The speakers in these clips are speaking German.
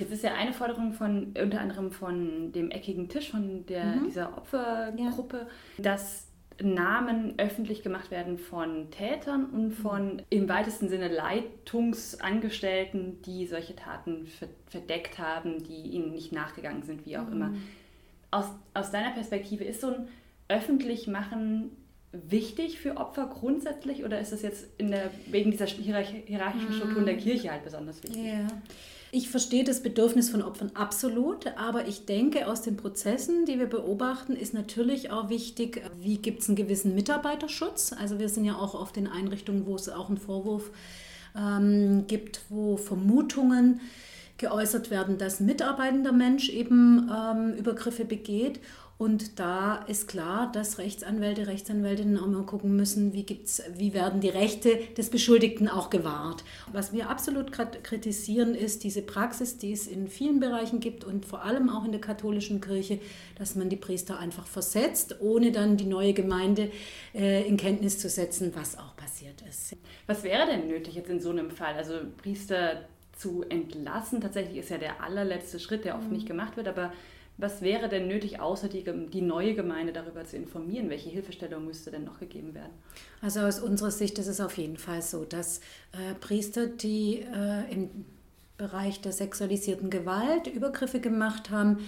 Jetzt ist ja eine Forderung von unter anderem von dem eckigen Tisch, von der, mhm. dieser Opfergruppe, ja. dass Namen öffentlich gemacht werden von Tätern und mhm. von im weitesten Sinne Leitungsangestellten, die solche Taten verdeckt haben, die ihnen nicht nachgegangen sind, wie auch mhm. immer. Aus, aus deiner Perspektive ist so ein Öffentlichmachen wichtig für Opfer grundsätzlich oder ist das jetzt in der, wegen dieser hierarchischen Strukturen der mhm. Kirche halt besonders wichtig? Ja. Ich verstehe das Bedürfnis von Opfern absolut, aber ich denke, aus den Prozessen, die wir beobachten, ist natürlich auch wichtig, wie gibt es einen gewissen Mitarbeiterschutz. Also wir sind ja auch auf den Einrichtungen, wo es auch einen Vorwurf ähm, gibt, wo Vermutungen geäußert werden, dass ein mitarbeitender Mensch eben ähm, Übergriffe begeht. Und da ist klar, dass Rechtsanwälte, Rechtsanwältinnen auch mal gucken müssen, wie, gibt's, wie werden die Rechte des Beschuldigten auch gewahrt. Was wir absolut kritisieren, ist diese Praxis, die es in vielen Bereichen gibt und vor allem auch in der katholischen Kirche, dass man die Priester einfach versetzt, ohne dann die neue Gemeinde äh, in Kenntnis zu setzen, was auch passiert ist. Was wäre denn nötig jetzt in so einem Fall? Also Priester zu entlassen, tatsächlich ist ja der allerletzte Schritt, der oft mhm. nicht gemacht wird, aber was wäre denn nötig, außer die, die neue Gemeinde darüber zu informieren? Welche Hilfestellung müsste denn noch gegeben werden? Also aus unserer Sicht ist es auf jeden Fall so, dass äh, Priester, die äh, im Bereich der sexualisierten Gewalt Übergriffe gemacht haben,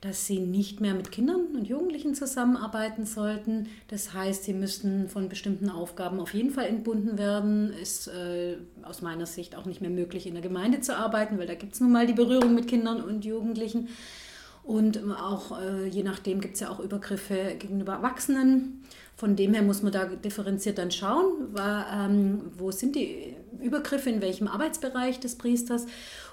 dass sie nicht mehr mit Kindern und Jugendlichen zusammenarbeiten sollten. Das heißt, sie müssten von bestimmten Aufgaben auf jeden Fall entbunden werden. Ist äh, aus meiner Sicht auch nicht mehr möglich, in der Gemeinde zu arbeiten, weil da gibt es nun mal die Berührung mit Kindern und Jugendlichen. Und auch äh, je nachdem gibt es ja auch Übergriffe gegenüber Erwachsenen. Von dem her muss man da differenziert dann schauen, ähm, wo sind die Übergriffe, in welchem Arbeitsbereich des Priesters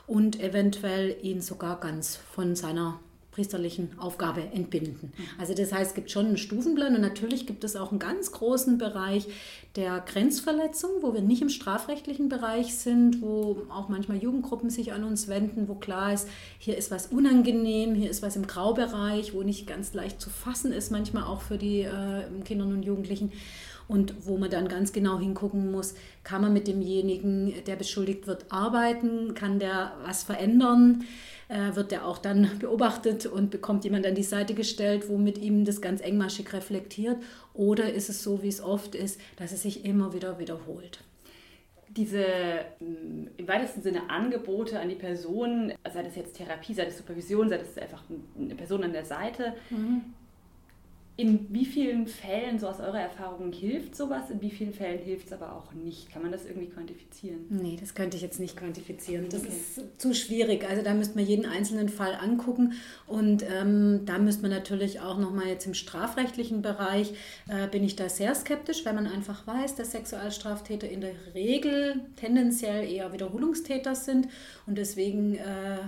und eventuell ihn sogar ganz von seiner priesterlichen Aufgabe entbinden. Also das heißt, es gibt schon einen Stufenplan und natürlich gibt es auch einen ganz großen Bereich der Grenzverletzung, wo wir nicht im strafrechtlichen Bereich sind, wo auch manchmal Jugendgruppen sich an uns wenden, wo klar ist, hier ist was unangenehm, hier ist was im Graubereich, wo nicht ganz leicht zu fassen ist, manchmal auch für die äh, Kinder und Jugendlichen und wo man dann ganz genau hingucken muss, kann man mit demjenigen, der beschuldigt wird, arbeiten, kann der was verändern äh, wird er auch dann beobachtet und bekommt jemand an die Seite gestellt, womit ihm das ganz engmaschig reflektiert? Oder ist es so, wie es oft ist, dass es sich immer wieder wiederholt? diese mm, im weitesten Sinne Angebote an die Person, sei das jetzt Therapie, sei das Supervision, sei das einfach eine Person an der Seite, mhm. In wie vielen Fällen, so aus eurer Erfahrung, hilft sowas? In wie vielen Fällen hilft es aber auch nicht? Kann man das irgendwie quantifizieren? Nee, das könnte ich jetzt nicht quantifizieren. Das okay. ist zu schwierig. Also da müsste man jeden einzelnen Fall angucken und ähm, da müsste man natürlich auch nochmal jetzt im strafrechtlichen Bereich, äh, bin ich da sehr skeptisch, weil man einfach weiß, dass Sexualstraftäter in der Regel tendenziell eher Wiederholungstäter sind und deswegen äh,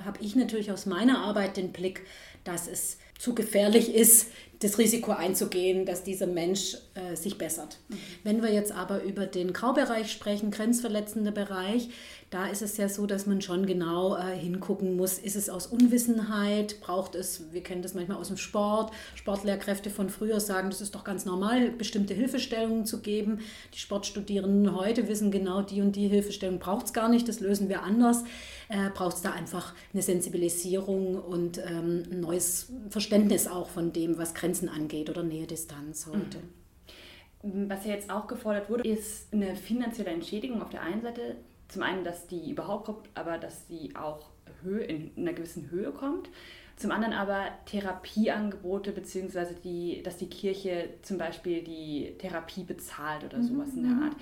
habe ich natürlich aus meiner Arbeit den Blick, dass es zu gefährlich ist, das Risiko einzugehen, dass dieser Mensch äh, sich bessert. Mhm. Wenn wir jetzt aber über den Graubereich sprechen, grenzverletzender Bereich, da ist es ja so, dass man schon genau äh, hingucken muss, ist es aus Unwissenheit, braucht es, wir kennen das manchmal aus dem Sport, Sportlehrkräfte von früher sagen, das ist doch ganz normal, bestimmte Hilfestellungen zu geben. Die Sportstudierenden heute wissen genau, die und die Hilfestellung braucht es gar nicht, das lösen wir anders. Äh, braucht es da einfach eine Sensibilisierung und ähm, ein neues Verständnis auch von dem, was Grenzen Grenzen angeht oder Nähe, Distanz heute. Mhm. Was ja jetzt auch gefordert wurde, ist eine finanzielle Entschädigung auf der einen Seite. Zum einen, dass die überhaupt kommt, aber dass sie auch in einer gewissen Höhe kommt. Zum anderen aber Therapieangebote, beziehungsweise die, dass die Kirche zum Beispiel die Therapie bezahlt oder sowas mhm. in der mhm. Art.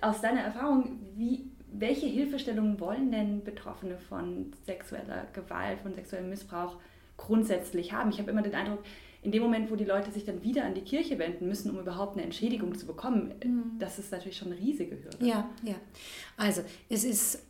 Aus deiner Erfahrung, wie, welche Hilfestellungen wollen denn Betroffene von sexueller Gewalt, von sexuellem Missbrauch grundsätzlich haben? Ich habe immer den Eindruck, in dem Moment, wo die Leute sich dann wieder an die Kirche wenden müssen, um überhaupt eine Entschädigung zu bekommen, mhm. das ist natürlich schon eine riesige Hürde. Ja, ja. Also es ist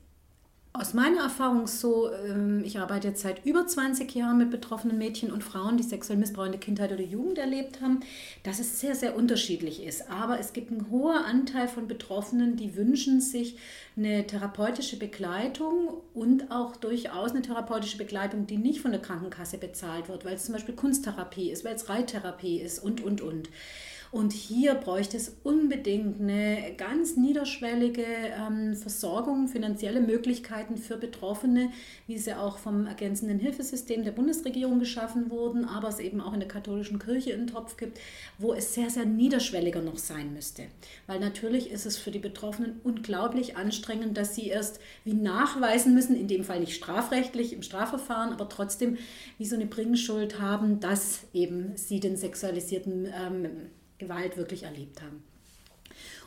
aus meiner Erfahrung so, ähm, ich arbeite jetzt seit über 20 Jahren mit betroffenen Mädchen und Frauen, die sexuell Missbrauch in der Kindheit oder Jugend erlebt haben, dass es sehr, sehr unterschiedlich ist. Aber es gibt einen hohen Anteil von Betroffenen, die wünschen sich eine therapeutische Begleitung und auch durchaus eine therapeutische Begleitung, die nicht von der Krankenkasse bezahlt wird, weil es zum Beispiel Kunsttherapie ist, weil es Reittherapie ist und, und, und. Und hier bräuchte es unbedingt eine ganz niederschwellige ähm, Versorgung, finanzielle Möglichkeiten für Betroffene, wie sie auch vom ergänzenden Hilfesystem der Bundesregierung geschaffen wurden, aber es eben auch in der katholischen Kirche einen Topf gibt, wo es sehr, sehr niederschwelliger noch sein müsste. Weil natürlich ist es für die Betroffenen unglaublich anstrengend, dass sie erst wie nachweisen müssen, in dem Fall nicht strafrechtlich im Strafverfahren, aber trotzdem wie so eine Bringschuld haben, dass eben sie den sexualisierten ähm, Gewalt wirklich erlebt haben.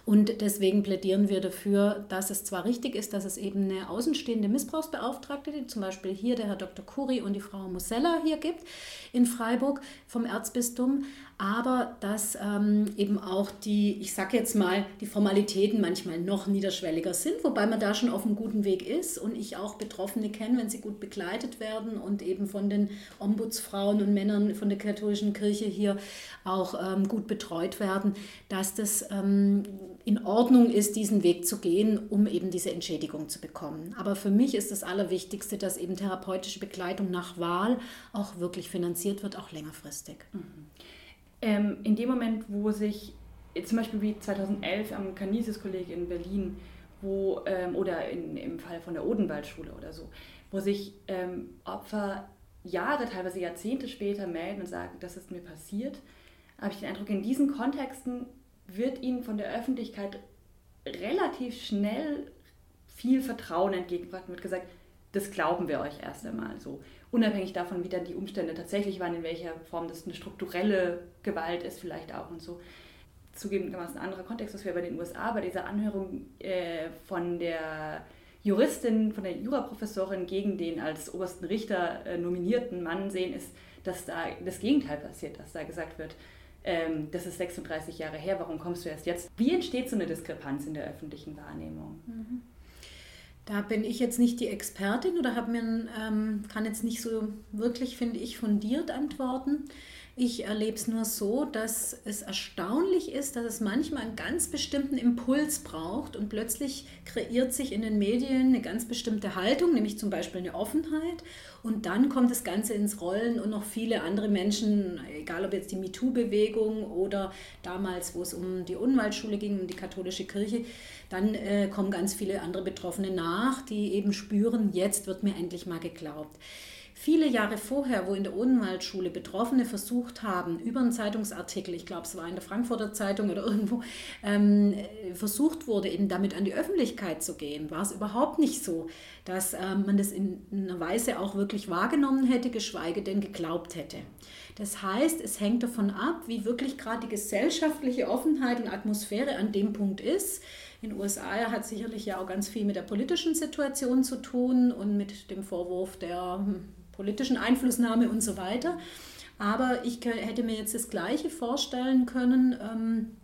Und deswegen plädieren wir dafür, dass es zwar richtig ist, dass es eben eine außenstehende Missbrauchsbeauftragte, die zum Beispiel hier der Herr Dr. Kuri und die Frau Mosella hier gibt in Freiburg vom Erzbistum, aber dass ähm, eben auch die, ich sage jetzt mal, die Formalitäten manchmal noch niederschwelliger sind, wobei man da schon auf einem guten Weg ist und ich auch Betroffene kenne, wenn sie gut begleitet werden und eben von den Ombudsfrauen und Männern von der katholischen Kirche hier auch ähm, gut betreut werden, dass das ähm, in Ordnung ist, diesen Weg zu gehen, um eben diese Entschädigung zu bekommen. Aber für mich ist das Allerwichtigste, dass eben therapeutische Begleitung nach Wahl auch wirklich finanziert wird, auch längerfristig. Mhm ähm, in dem Moment, wo sich zum Beispiel wie 2011 am Canisius-Kolleg in Berlin, wo, ähm, oder in, im Fall von der Odenwaldschule oder so, wo sich ähm, Opfer Jahre, teilweise Jahrzehnte später melden und sagen, das ist mir passiert, habe ich den Eindruck, in diesen Kontexten wird ihnen von der Öffentlichkeit relativ schnell viel Vertrauen entgegengebracht und wird gesagt, das glauben wir euch erst einmal so unabhängig davon, wie dann die Umstände tatsächlich waren, in welcher Form das eine strukturelle Gewalt ist vielleicht auch und so. Zugegebenermaßen ein anderer Kontext, was wir bei den USA bei dieser Anhörung äh, von der Juristin, von der Juraprofessorin gegen den als obersten Richter äh, nominierten Mann sehen, ist, dass da das Gegenteil passiert, dass da gesagt wird, ähm, das ist 36 Jahre her, warum kommst du erst jetzt? Wie entsteht so eine Diskrepanz in der öffentlichen Wahrnehmung? Mhm. Da bin ich jetzt nicht die Expertin oder mir, ähm, kann jetzt nicht so wirklich, finde ich, fundiert antworten. Ich erlebe es nur so, dass es erstaunlich ist, dass es manchmal einen ganz bestimmten Impuls braucht und plötzlich kreiert sich in den Medien eine ganz bestimmte Haltung, nämlich zum Beispiel eine Offenheit. Und dann kommt das Ganze ins Rollen und noch viele andere Menschen, egal ob jetzt die MeToo-Bewegung oder damals, wo es um die Unwaldschule ging, um die katholische Kirche, dann äh, kommen ganz viele andere Betroffene nach, die eben spüren, jetzt wird mir endlich mal geglaubt viele Jahre vorher, wo in der Odenwaldschule Betroffene versucht haben, über einen Zeitungsartikel, ich glaube, es war in der Frankfurter Zeitung oder irgendwo, ähm, versucht wurde, eben damit an die Öffentlichkeit zu gehen, war es überhaupt nicht so, dass ähm, man das in einer Weise auch wirklich wahrgenommen hätte, geschweige denn geglaubt hätte. Das heißt, es hängt davon ab, wie wirklich gerade die gesellschaftliche Offenheit und Atmosphäre an dem Punkt ist. In den USA hat sicherlich ja auch ganz viel mit der politischen Situation zu tun und mit dem Vorwurf der hm, politischen Einflussnahme und so weiter. Aber ich hätte mir jetzt das Gleiche vorstellen können.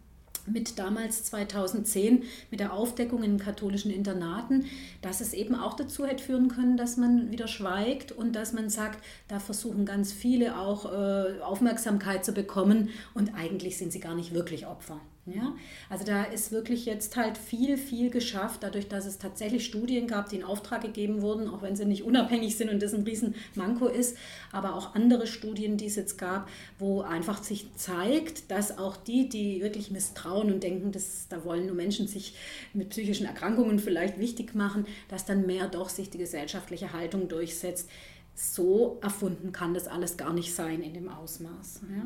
Mit damals 2010 mit der Aufdeckung in katholischen Internaten, dass es eben auch dazu hätte führen können, dass man wieder schweigt und dass man sagt, da versuchen ganz viele auch äh, Aufmerksamkeit zu bekommen und eigentlich sind sie gar nicht wirklich Opfer. Ja? Also da ist wirklich jetzt halt viel, viel geschafft, dadurch, dass es tatsächlich Studien gab, die in Auftrag gegeben wurden, auch wenn sie nicht unabhängig sind und das ein Riesenmanko ist, aber auch andere Studien, die es jetzt gab, wo einfach sich zeigt, dass auch die, die wirklich misstrauen und denken, dass da wollen nur Menschen sich mit psychischen Erkrankungen vielleicht wichtig machen, dass dann mehr doch sich die gesellschaftliche Haltung durchsetzt. So erfunden kann das alles gar nicht sein in dem Ausmaß. Ja?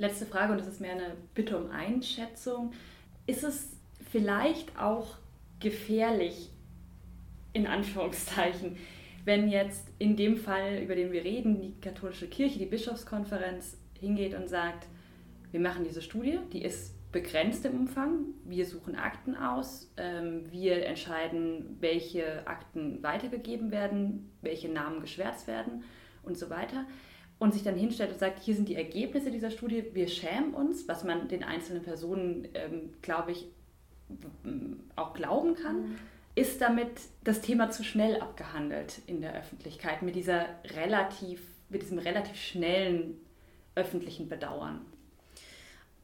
Letzte Frage, und das ist mehr eine Bitte um Einschätzung. Ist es vielleicht auch gefährlich, in Anführungszeichen, wenn jetzt in dem Fall, über den wir reden, die katholische Kirche, die Bischofskonferenz hingeht und sagt, wir machen diese Studie, die ist begrenzt im Umfang, wir suchen Akten aus, ähm, wir entscheiden, welche Akten weitergegeben werden, welche Namen geschwärzt werden und so weiter und sich dann hinstellt und sagt, hier sind die Ergebnisse dieser Studie, wir schämen uns, was man den einzelnen Personen, ähm, glaube ich, auch glauben kann, mhm. ist damit das Thema zu schnell abgehandelt in der Öffentlichkeit mit dieser relativ, mit diesem relativ schnellen öffentlichen Bedauern.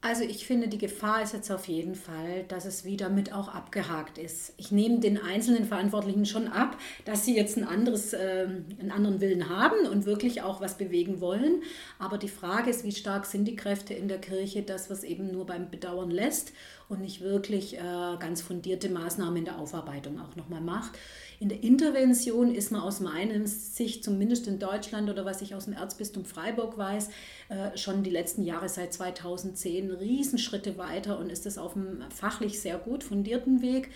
Also ich finde, die Gefahr ist jetzt auf jeden Fall, dass es wieder mit auch abgehakt ist. Ich nehme den einzelnen Verantwortlichen schon ab, dass sie jetzt ein anderes, äh, einen anderen Willen haben und wirklich auch was bewegen wollen. Aber die Frage ist, wie stark sind die Kräfte in der Kirche, dass was eben nur beim Bedauern lässt und nicht wirklich äh, ganz fundierte Maßnahmen in der Aufarbeitung auch nochmal macht. In der Intervention ist man aus meiner Sicht, zumindest in Deutschland oder was ich aus dem Erzbistum Freiburg weiß, äh, schon die letzten Jahre seit 2010 Riesenschritte weiter und ist es auf einem fachlich sehr gut fundierten Weg.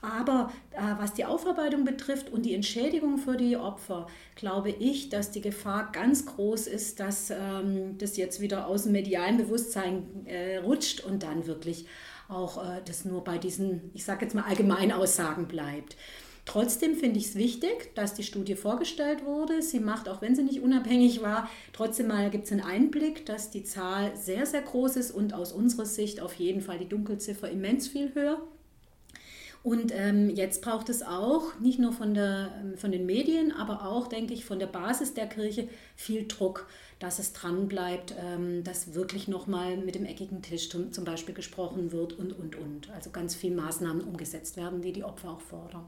Aber äh, was die Aufarbeitung betrifft und die Entschädigung für die Opfer, glaube ich, dass die Gefahr ganz groß ist, dass ähm, das jetzt wieder aus dem medialen Bewusstsein äh, rutscht und dann wirklich auch äh, das nur bei diesen, ich sage jetzt mal, Allgemeinaussagen bleibt. Trotzdem finde ich es wichtig, dass die Studie vorgestellt wurde. Sie macht, auch wenn sie nicht unabhängig war, trotzdem mal gibt es einen Einblick, dass die Zahl sehr, sehr groß ist und aus unserer Sicht auf jeden Fall die Dunkelziffer immens viel höher. Und ähm, jetzt braucht es auch, nicht nur von, der, ähm, von den Medien, aber auch, denke ich, von der Basis der Kirche viel Druck, dass es dran bleibt, ähm, dass wirklich nochmal mit dem eckigen Tisch zum Beispiel gesprochen wird und, und, und. Also ganz viele Maßnahmen umgesetzt werden, die die Opfer auch fordern.